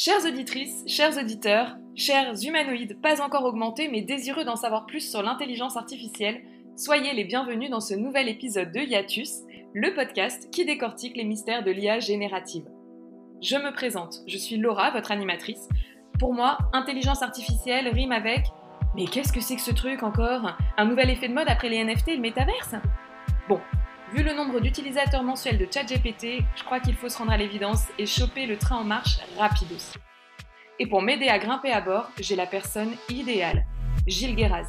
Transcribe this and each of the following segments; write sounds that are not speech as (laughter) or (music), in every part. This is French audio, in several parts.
Chères auditrices, chers auditeurs, chers humanoïdes pas encore augmentés mais désireux d'en savoir plus sur l'intelligence artificielle, soyez les bienvenus dans ce nouvel épisode de Hiatus, le podcast qui décortique les mystères de l'IA générative. Je me présente, je suis Laura, votre animatrice. Pour moi, intelligence artificielle rime avec Mais qu'est-ce que c'est que ce truc encore? Un nouvel effet de mode après les NFT et le métaverse? Bon, Vu le nombre d'utilisateurs mensuels de ChatGPT, je crois qu'il faut se rendre à l'évidence et choper le train en marche rapidos. Et pour m'aider à grimper à bord, j'ai la personne idéale, Gilles Guéraz.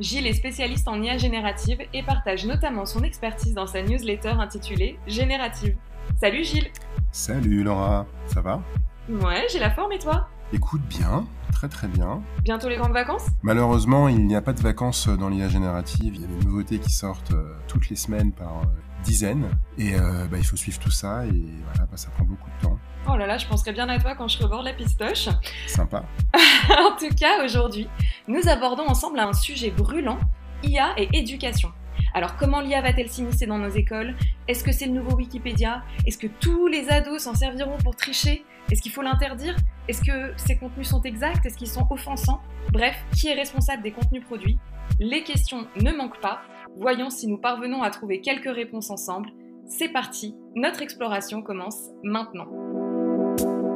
Gilles est spécialiste en IA générative et partage notamment son expertise dans sa newsletter intitulée Générative. Salut Gilles Salut Laura, ça va? Ouais, j'ai la forme et toi? Écoute bien, très très bien. Bientôt les grandes vacances? Malheureusement, il n'y a pas de vacances dans l'IA générative. Il y a des nouveautés qui sortent euh, toutes les semaines par euh, dizaines. Et euh, bah, il faut suivre tout ça et voilà, bah, ça prend beaucoup de temps. Oh là là, je penserai bien à toi quand je reborde la pistoche. Sympa. (laughs) en tout cas, aujourd'hui, nous abordons ensemble un sujet brûlant, IA et éducation. Alors comment l'IA va-t-elle s'immiscer dans nos écoles? Est-ce que c'est le nouveau Wikipédia? Est-ce que tous les ados s'en serviront pour tricher? Est-ce qu'il faut l'interdire? Est-ce que ces contenus sont exacts? Est-ce qu'ils sont offensants? Bref, qui est responsable des contenus produits? Les questions ne manquent pas. Voyons si nous parvenons à trouver quelques réponses ensemble. C'est parti, notre exploration commence maintenant.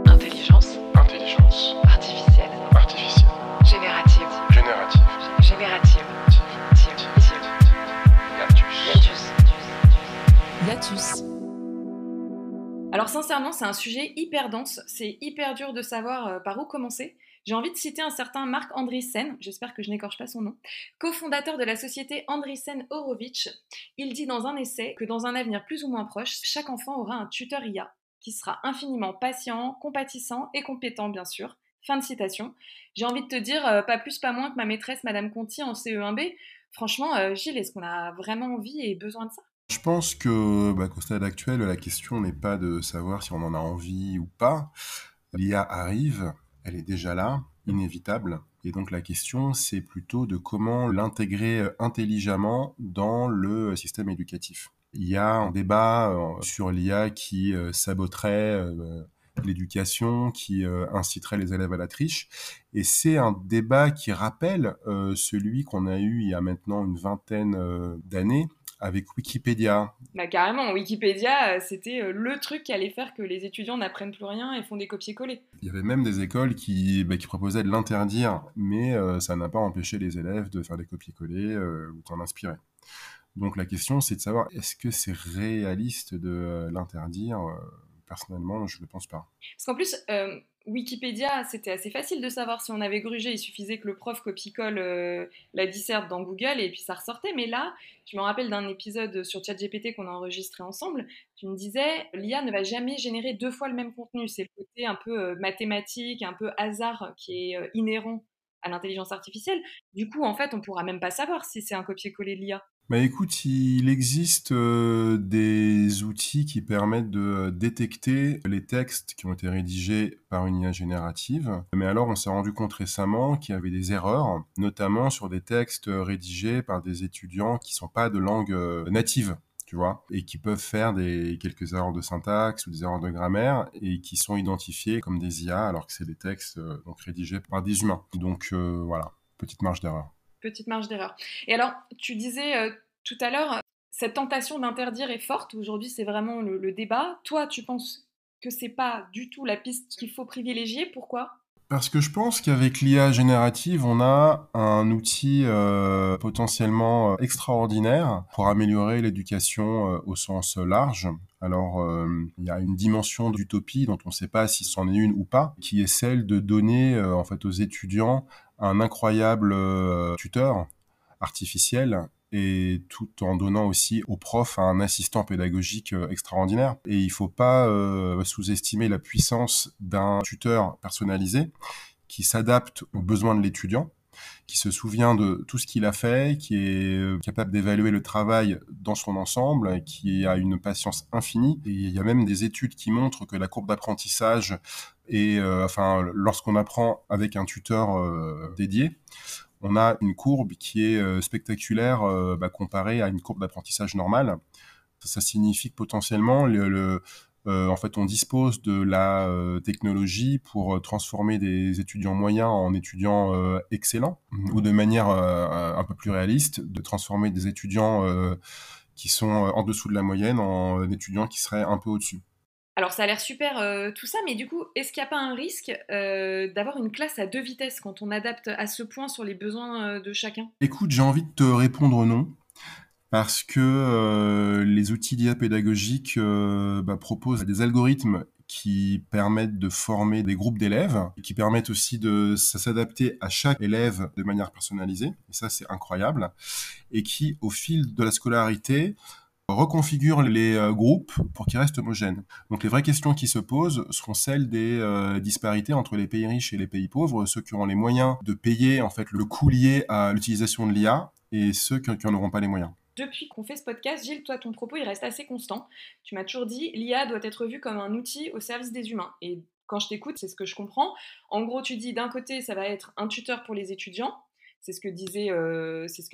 Intelligence Intelligence artificielle. artificielle. Alors sincèrement, c'est un sujet hyper dense, c'est hyper dur de savoir euh, par où commencer. J'ai envie de citer un certain Marc Andreessen, j'espère que je n'écorche pas son nom, cofondateur de la société Andreessen Horowitz. Il dit dans un essai que dans un avenir plus ou moins proche, chaque enfant aura un tuteur IA qui sera infiniment patient, compatissant et compétent bien sûr. Fin de citation. J'ai envie de te dire, euh, pas plus, pas moins que ma maîtresse Madame Conti en CE1B. Franchement, euh, Gilles, est-ce qu'on a vraiment envie et besoin de ça Je pense que bah, qu'au stade actuel, la question n'est pas de savoir si on en a envie ou pas. L'IA arrive, elle est déjà là, inévitable. Et donc la question, c'est plutôt de comment l'intégrer euh, intelligemment dans le système éducatif. Il y a un débat euh, sur l'IA qui euh, saboterait euh, l'éducation, qui euh, inciterait les élèves à la triche. Et c'est un débat qui rappelle euh, celui qu'on a eu il y a maintenant une vingtaine euh, d'années avec Wikipédia. Bah carrément, Wikipédia, euh, c'était euh, le truc qui allait faire que les étudiants n'apprennent plus rien et font des copier-coller. Il y avait même des écoles qui, bah, qui proposaient de l'interdire, mais euh, ça n'a pas empêché les élèves de faire des copier-coller euh, ou d'en inspirer. Donc la question, c'est de savoir, est-ce que c'est réaliste de l'interdire Personnellement, je ne pense pas. Parce qu'en plus, Wikipédia, c'était assez facile de savoir si on avait grugé. Il suffisait que le prof copie-colle euh, la disserte dans Google et puis ça ressortait. Mais là, je me rappelle d'un épisode sur ChatGPT qu'on a enregistré ensemble. Tu me disais, l'IA ne va jamais générer deux fois le même contenu. C'est le côté un peu euh, mathématique, un peu hasard qui est euh, inhérent à l'intelligence artificielle. Du coup, en fait, on pourra même pas savoir si c'est un copier-coller de l'IA. Bah écoute, il existe euh, des outils qui permettent de euh, détecter les textes qui ont été rédigés par une IA générative. Mais alors, on s'est rendu compte récemment qu'il y avait des erreurs, notamment sur des textes rédigés par des étudiants qui sont pas de langue euh, native. Tu vois, et qui peuvent faire des quelques erreurs de syntaxe ou des erreurs de grammaire et qui sont identifiés comme des IA alors que c'est des textes donc rédigés par des humains. Donc voilà, petite marge d'erreur. Petite marge d'erreur. Et alors, tu disais euh, tout à l'heure, cette tentation d'interdire est forte. Aujourd'hui, c'est vraiment le, débat. Toi, tu penses que c'est pas du tout la piste qu'il faut privilégier. Pourquoi? Parce que je pense qu'avec l'IA générative, on a un outil euh, potentiellement euh, extraordinaire pour améliorer l'éducation au sens large. Alors, il y a une dimension d'utopie dont on ne sait pas si c'en est une ou pas, qui est celle de donner en fait aux étudiants un incroyable euh, tuteur artificiel et tout en donnant aussi aux profs un assistant pédagogique euh, extraordinaire. Et il faut pas euh, sous-estimer la puissance d'un tuteur personnalisé qui s'adapte aux besoins de l'étudiant, qui se souvient de tout ce qu'il a fait, qui est capable d'évaluer le travail dans son ensemble, qui a une patience infinie. Et il y a même des études qui montrent que la courbe d'apprentissage et euh, enfin lorsqu'on apprend avec un tuteur euh, dédié, on a une courbe qui est euh, spectaculaire bah, comparée à une courbe d'apprentissage normale. Ça, signifie que potentiellement le, le, en fait, on dispose de la technologie pour transformer des étudiants moyens en étudiants excellents, ou de manière un peu plus réaliste, de transformer des étudiants qui sont en dessous de la moyenne en étudiants qui seraient un peu au-dessus. Alors ça a l'air super euh, tout ça, mais du coup, est-ce qu'il n'y a pas un risque euh, d'avoir une classe à deux vitesses quand on adapte à ce point sur les besoins euh, de chacun? Écoute, j'ai envie de te répondre non. Parce que les outils d'IA pédagogiques bah, proposent des algorithmes qui permettent de former des groupes d'élèves, qui permettent aussi de s'adapter à chaque élève de manière personnalisée, et ça c'est incroyable, et qui, au fil de la scolarité, reconfigure les euh, groupes pour qu'ils restent homogènes. Donc les vraies questions qui se posent seront celles des euh, disparités entre les pays riches et les pays pauvres, ceux qui auront les moyens de payer en fait le coût lié à l'utilisation de l'IA et ceux qui n'en auront pas les moyens. Depuis qu'on fait ce podcast, Gilles, toi, ton propos, il reste assez constant. Tu m'as toujours dit, l'IA doit être vue comme un outil au service des humains. Et quand je t'écoute, c'est ce que je comprends. En gros, tu dis, d'un côté, ça va être un tuteur pour les étudiants, c'est ce que disait, euh, ce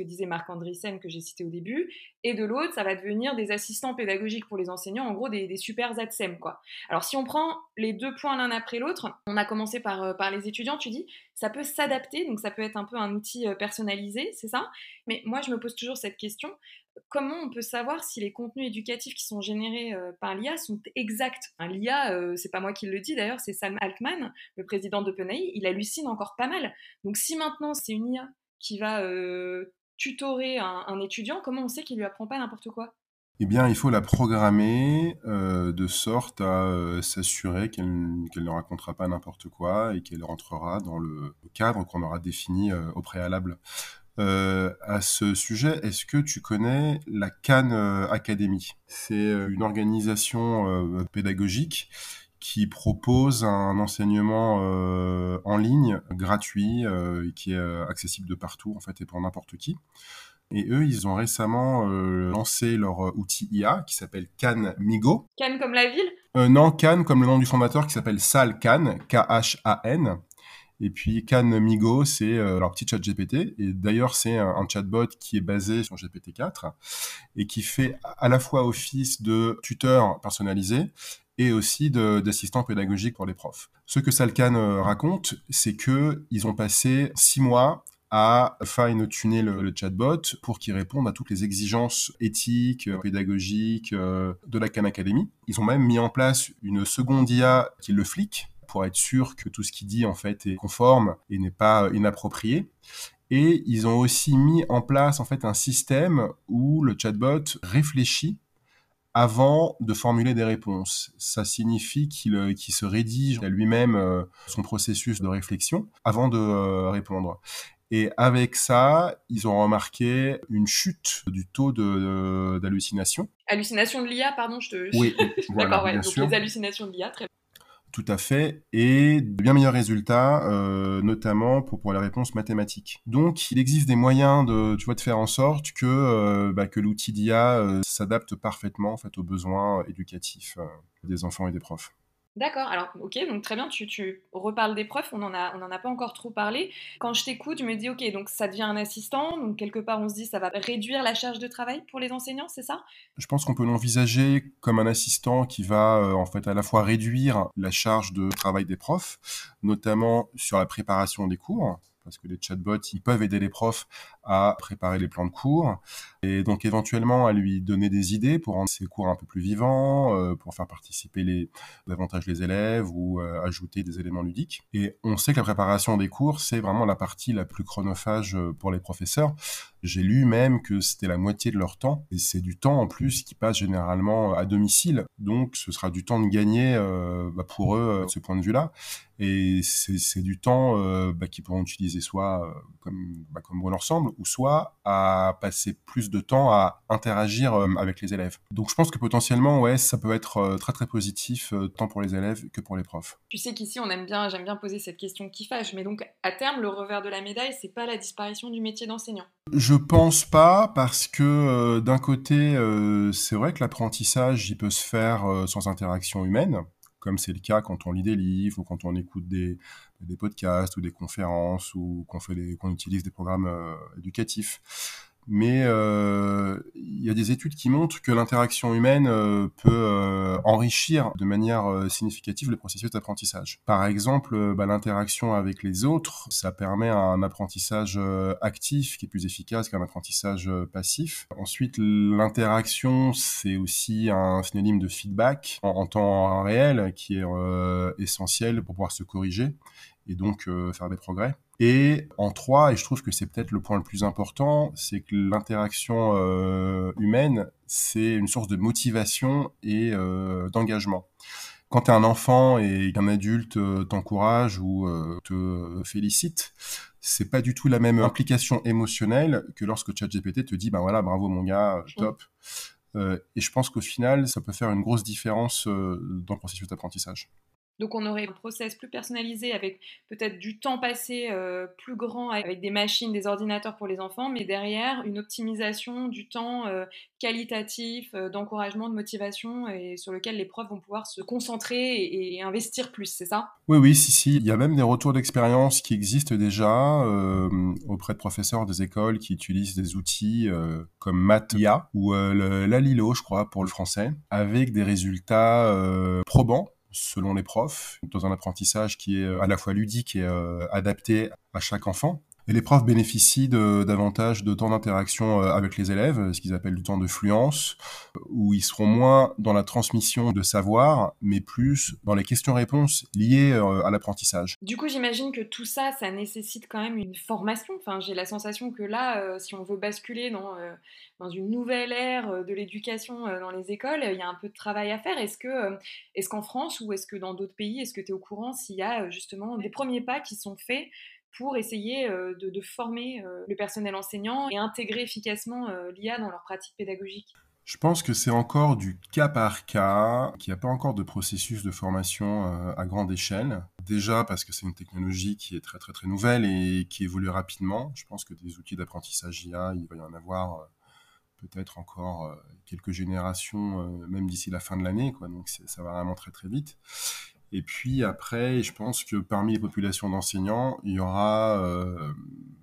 que j'ai cité au début. Et de l'autre, ça va devenir des assistants pédagogiques pour les enseignants, en gros des, super ADSEM quoi. Alors si on prend les deux points l'un après l'autre, on a commencé par, euh, par les étudiants. Tu dis, ça peut s'adapter, donc ça peut être un peu un outil personnalisé, c'est ça? Mais moi, je me pose toujours cette question comment on peut savoir si les contenus éducatifs qui sont générés par l'IA sont exacts? L'IA, c'est pas moi qui le dis d'ailleurs, c'est Sam Altman, le président d'OpenAI, il hallucine encore pas mal. Donc si maintenant c'est une IA qui va tutorer un, étudiant, comment on sait qu'il lui apprend pas n'importe quoi? Eh bien, il faut la programmer de sorte à s'assurer qu'elle ne racontera pas n'importe quoi et qu'elle rentrera dans le cadre qu'on aura défini au préalable. Euh, à ce sujet, est-ce que tu connais la Cannes euh, Academy? C'est euh, une organisation pédagogique qui propose un enseignement en ligne gratuit qui est accessible de partout en fait et pour n'importe qui. Et eux, ils ont récemment lancé leur outil IA qui s'appelle Cannes Migo. Cannes comme la ville? Non, Cannes comme le nom du fondateur qui s'appelle Sal Cannes, K-H-A-N. Et puis Can Migo, c'est euh, leur petit chat GPT. Et d'ailleurs, c'est un, chatbot qui est basé sur GPT-4 et qui fait à la fois office de tuteur personnalisé et aussi d'assistant pédagogique pour les profs. Ce que Salcan euh, raconte, c'est que ils ont passé six mois à fine-tuner le, chatbot pour qu'il réponde à toutes les exigences éthiques, pédagogiques euh, de la Khan Academy. Ils ont même mis en place une seconde IA qui le flic, pour être sûr que tout ce qu'il dit en fait est conforme et n'est pas inapproprié. Et ils ont aussi mis en place en fait un système où le chatbot réfléchit avant de formuler des réponses. Ça signifie qu'il euh, se rédige à lui-même euh, son processus de réflexion avant de euh, répondre. Et avec ça, ils ont remarqué une chute du taux d'hallucination. Hallucination de l'IA, pardon, je te... Oui, (laughs) voilà, D'accord, ouais. Donc sûr. les hallucinations de l'IA, très tout à fait, et de bien meilleurs résultats, euh, notamment pour, pour les réponses mathématiques. Donc, il existe des moyens de, tu vois, de faire en sorte que, euh, bah, que l'outil d'IA euh, s'adapte parfaitement en fait, aux besoins éducatifs des enfants et des profs. D'accord, alors ok, donc très bien, tu, tu reparles des profs, on n'en a, en a pas encore trop parlé. Quand je t'écoute, je me dis ok, donc ça devient un assistant, donc quelque part on se dit ça va réduire la charge de travail pour les enseignants, c'est ça? Je pense qu'on peut l'envisager comme un assistant qui va euh, en fait à la fois réduire la charge de travail des profs, notamment sur la préparation des cours, parce que les chatbots, ils peuvent aider les profs à préparer les plans de cours et donc éventuellement à lui donner des idées pour rendre ses cours un peu plus vivants, euh, pour faire participer davantage les élèves ou euh, ajouter des éléments ludiques. Et on sait que la préparation des cours, c'est vraiment la partie la plus chronophage euh, pour les professeurs. J'ai lu même que c'était la moitié de leur temps et c'est du temps en plus qui passe généralement à domicile. Donc ce sera du temps de gagner bah, pour eux de ce point de vue-là. Et c'est du temps bah, qu'ils pourront utiliser soit comme, bah, comme bon leur semble, ou soit à passer plus de temps à interagir euh, avec les élèves. Donc je pense que potentiellement, ouais, ça peut être euh, très très positif, euh, tant pour les élèves que pour les profs. Tu sais qu'ici, on aime bien, j'aime bien poser cette question qui fâche, mais donc à terme, le revers de la médaille, c'est pas la disparition du métier d'enseignant. Je pense pas parce que d'un côté, c'est vrai que l'apprentissage, il peut se faire sans interaction humaine comme c'est le cas quand on lit des livres ou quand on écoute des, des podcasts ou des conférences ou qu'on fait qu'on utilise des programmes euh, éducatifs. Mais euh, il y a des études qui montrent que l'interaction humaine euh, peut euh, enrichir de manière significative le processus d'apprentissage. Par exemple, bah, l'interaction avec les autres, ça permet un apprentissage actif qui est plus efficace qu'un apprentissage passif. Ensuite, l'interaction, c'est aussi un synonyme de feedback en, temps réel qui est essentiel pour pouvoir se corriger et donc euh, faire des progrès. Et en trois, et je trouve que c'est peut-être le point le plus important, c'est que l'interaction euh, humaine, c'est une source de motivation et euh, d'engagement. Quand tu es un enfant et qu'un adulte t'encourage ou te félicite, c'est pas du tout la même implication émotionnelle que lorsque ChatGPT te dit ben voilà bravo mon gars top. Euh, et je pense qu'au final ça peut faire une grosse différence dans le processus d'apprentissage. Donc on aurait un process plus personnalisé avec peut-être du temps passé euh, plus grand avec des machines, des ordinateurs pour les enfants, mais derrière une optimisation du temps euh, qualitatif, euh, d'encouragement, de motivation et sur lequel les profs vont pouvoir se concentrer et, investir plus, c'est ça? Oui, oui, si, si. Il y a même des retours d'expérience qui existent déjà auprès de professeurs des écoles qui utilisent des outils comme MathIA ou le- l'Alilo, je crois, pour le français, avec des résultats probants selon les profs, dans un apprentissage qui est euh, à la fois ludique et euh, adapté à chaque enfant. Et les profs bénéficient de, davantage de temps d'interaction euh, avec les élèves, ce qu'ils appellent du temps de fluence, où ils seront moins dans la transmission de savoir, mais plus dans les questions-réponses liées euh, à l'apprentissage. Du coup, j'imagine que tout ça, ça nécessite quand même une formation. Enfin, j'ai la sensation que là, euh, si on veut basculer dans, euh, une nouvelle ère euh, de l'éducation euh, dans les écoles, il y a un peu de travail à faire. Est-ce que, euh, est-ce qu'en France ou est-ce que dans d'autres pays, est-ce que tu es au courant s'il y a euh, justement des premiers pas qui sont faits pour essayer euh, de, former euh, le personnel enseignant et intégrer efficacement euh, l'IA dans leur pratique pédagogique Je pense que c'est encore du cas par cas, qu'il n'y a pas encore de processus de formation à grande échelle. Déjà parce que c'est une technologie qui est très très très nouvelle et qui évolue rapidement. Je pense que des outils d'apprentissage IA, il va y en avoir peut-être encore quelques générations, même d'ici la fin de l'année. Donc ça va vraiment très très vite. Et puis après, je pense que parmi les populations d'enseignants, il y aura euh,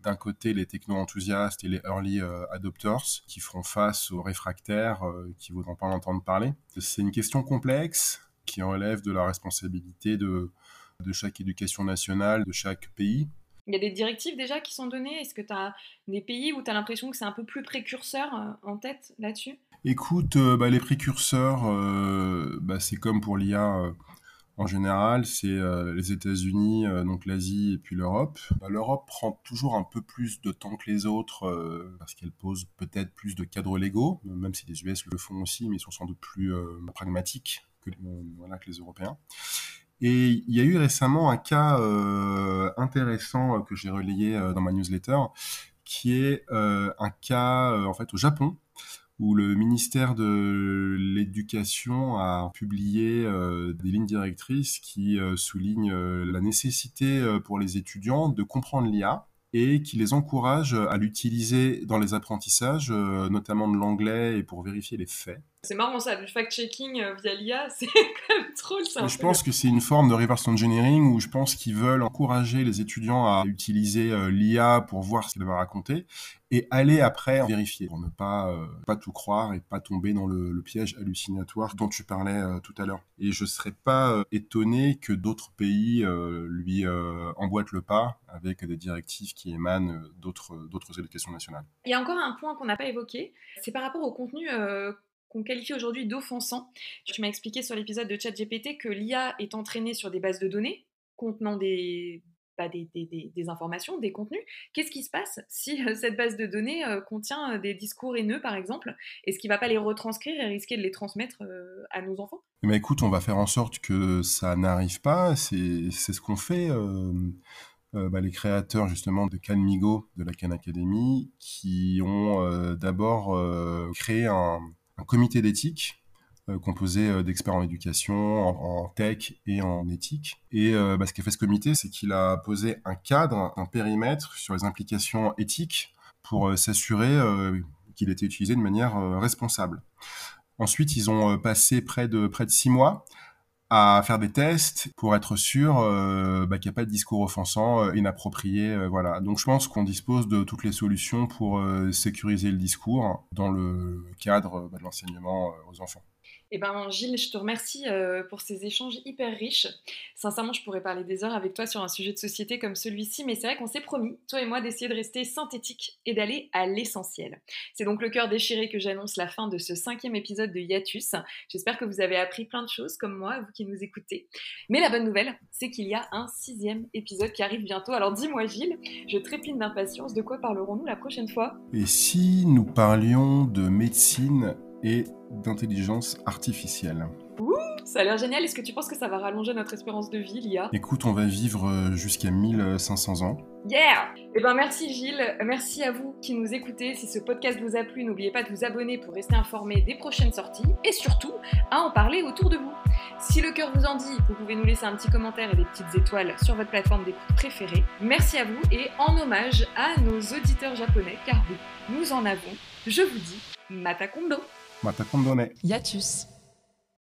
d'un côté les techno-enthousiastes et les early euh, adopters qui feront face aux réfractaires euh, qui voudront pas en entendre parler. C'est une question complexe qui relève de la responsabilité de, de chaque éducation nationale, de chaque pays. Il y a des directives déjà qui sont données Est-ce que tu as des pays où tu as l'impression que c'est un peu plus précurseur euh, en tête là-dessus? Écoute, euh, bah, les précurseurs, bah, c'est comme pour l'IA en général, c'est euh, les États-Unis, euh, donc l'Asie et puis l'Europe. Bah, L'Europe prend toujours un peu plus de temps que les autres euh, parce qu'elle pose peut-être plus de cadres légaux, même si les US le font aussi, mais ils sont sans doute plus pragmatiques que, que les Européens. Et il y a eu récemment un cas intéressant que j'ai relayé dans ma newsletter, qui est un cas en fait au Japon où le ministère de l'Éducation a publié euh, des lignes directrices qui euh, soulignent euh, la nécessité pour les étudiants de comprendre l'IA et qui les encourage à l'utiliser dans les apprentissages, notamment de l'anglais et pour vérifier les faits. C'est marrant ça, le fact-checking euh, via l'IA, (laughs) c'est quand même drôle ça. Je pense que c'est une forme de reverse engineering où je pense qu'ils veulent encourager les étudiants à utiliser euh, l'IA pour voir ce qu'elle va raconter et aller après vérifier pour ne pas euh, pas tout croire et pas tomber dans le, le piège hallucinatoire dont tu parlais euh, tout à l'heure. Et je serais pas euh, étonné que d'autres pays lui emboîtent le pas avec des directives qui émanent d'autres d'autres éducations nationales. Il y a encore un point qu'on n'a pas évoqué, c'est par rapport au contenu qu'on qualifie aujourd'hui d'offensant. Tu m'as expliqué sur l'épisode de ChatGPT que l'IA est entraînée sur des bases de données contenant des, bah, informations, des contenus. Qu'est-ce qui se passe si euh, cette base de données euh, contient euh, des discours haineux, par exemple? Est-ce qu'il ne va pas les retranscrire et risquer de les transmettre à nos enfants? Mais écoute, on va faire en sorte que ça n'arrive pas. C'est ce qu'on fait. bah, les créateurs justement de Canmigo, de la Khan Academy, qui ont d'abord créé un, comité d'éthique euh, composé euh, d'experts en éducation, en, tech et en éthique. Et euh, bah, ce qu'a fait ce comité, c'est qu'il a posé un cadre, un périmètre sur les implications éthiques pour s'assurer qu'il était utilisé de manière responsable. Ensuite, ils ont passé près de six mois à faire des tests pour être sûr euh, bah, qu'il n'y a pas de discours offensant, euh, inapproprié. euh, voilà. Donc je pense qu'on dispose de toutes les solutions pour sécuriser le discours dans le cadre bah, de l'enseignement aux enfants. Eh ben, Gilles, je te remercie euh, pour ces échanges hyper riches. Sincèrement, je pourrais parler des heures avec toi sur un sujet de société comme celui-ci, mais c'est vrai qu'on s'est promis, toi et moi, d'essayer de rester synthétique et d'aller à l'essentiel. C'est donc le cœur déchiré que j'annonce la fin de ce cinquième épisode de Hiatus. J'espère que vous avez appris plein de choses, comme moi, vous qui nous écoutez. Mais la bonne nouvelle, c'est qu'il y a un sixième épisode qui arrive bientôt. Alors dis-moi, Gilles, je trépine d'impatience. De quoi parlerons-nous la prochaine fois? Et si nous parlions de médecine et d'intelligence artificielle Ça a l'air génial. Est-ce que tu penses que ça va rallonger notre espérance de vie, l'IA? Écoute, on va vivre euh, jusqu'à 1500 ans. Yeah Eh ben merci Gilles, merci à vous qui nous écoutez. Si ce podcast vous a plu, n'oubliez pas de vous abonner pour rester informé des prochaines sorties et surtout à en parler autour de vous. Si le cœur vous en dit, vous pouvez nous laisser un petit commentaire et des petites étoiles sur votre plateforme d'écoute préférée. Merci à vous et en hommage à nos auditeurs japonais, car oui, nous en avons, je vous dis, Kondo Mata kondone. Hiatus.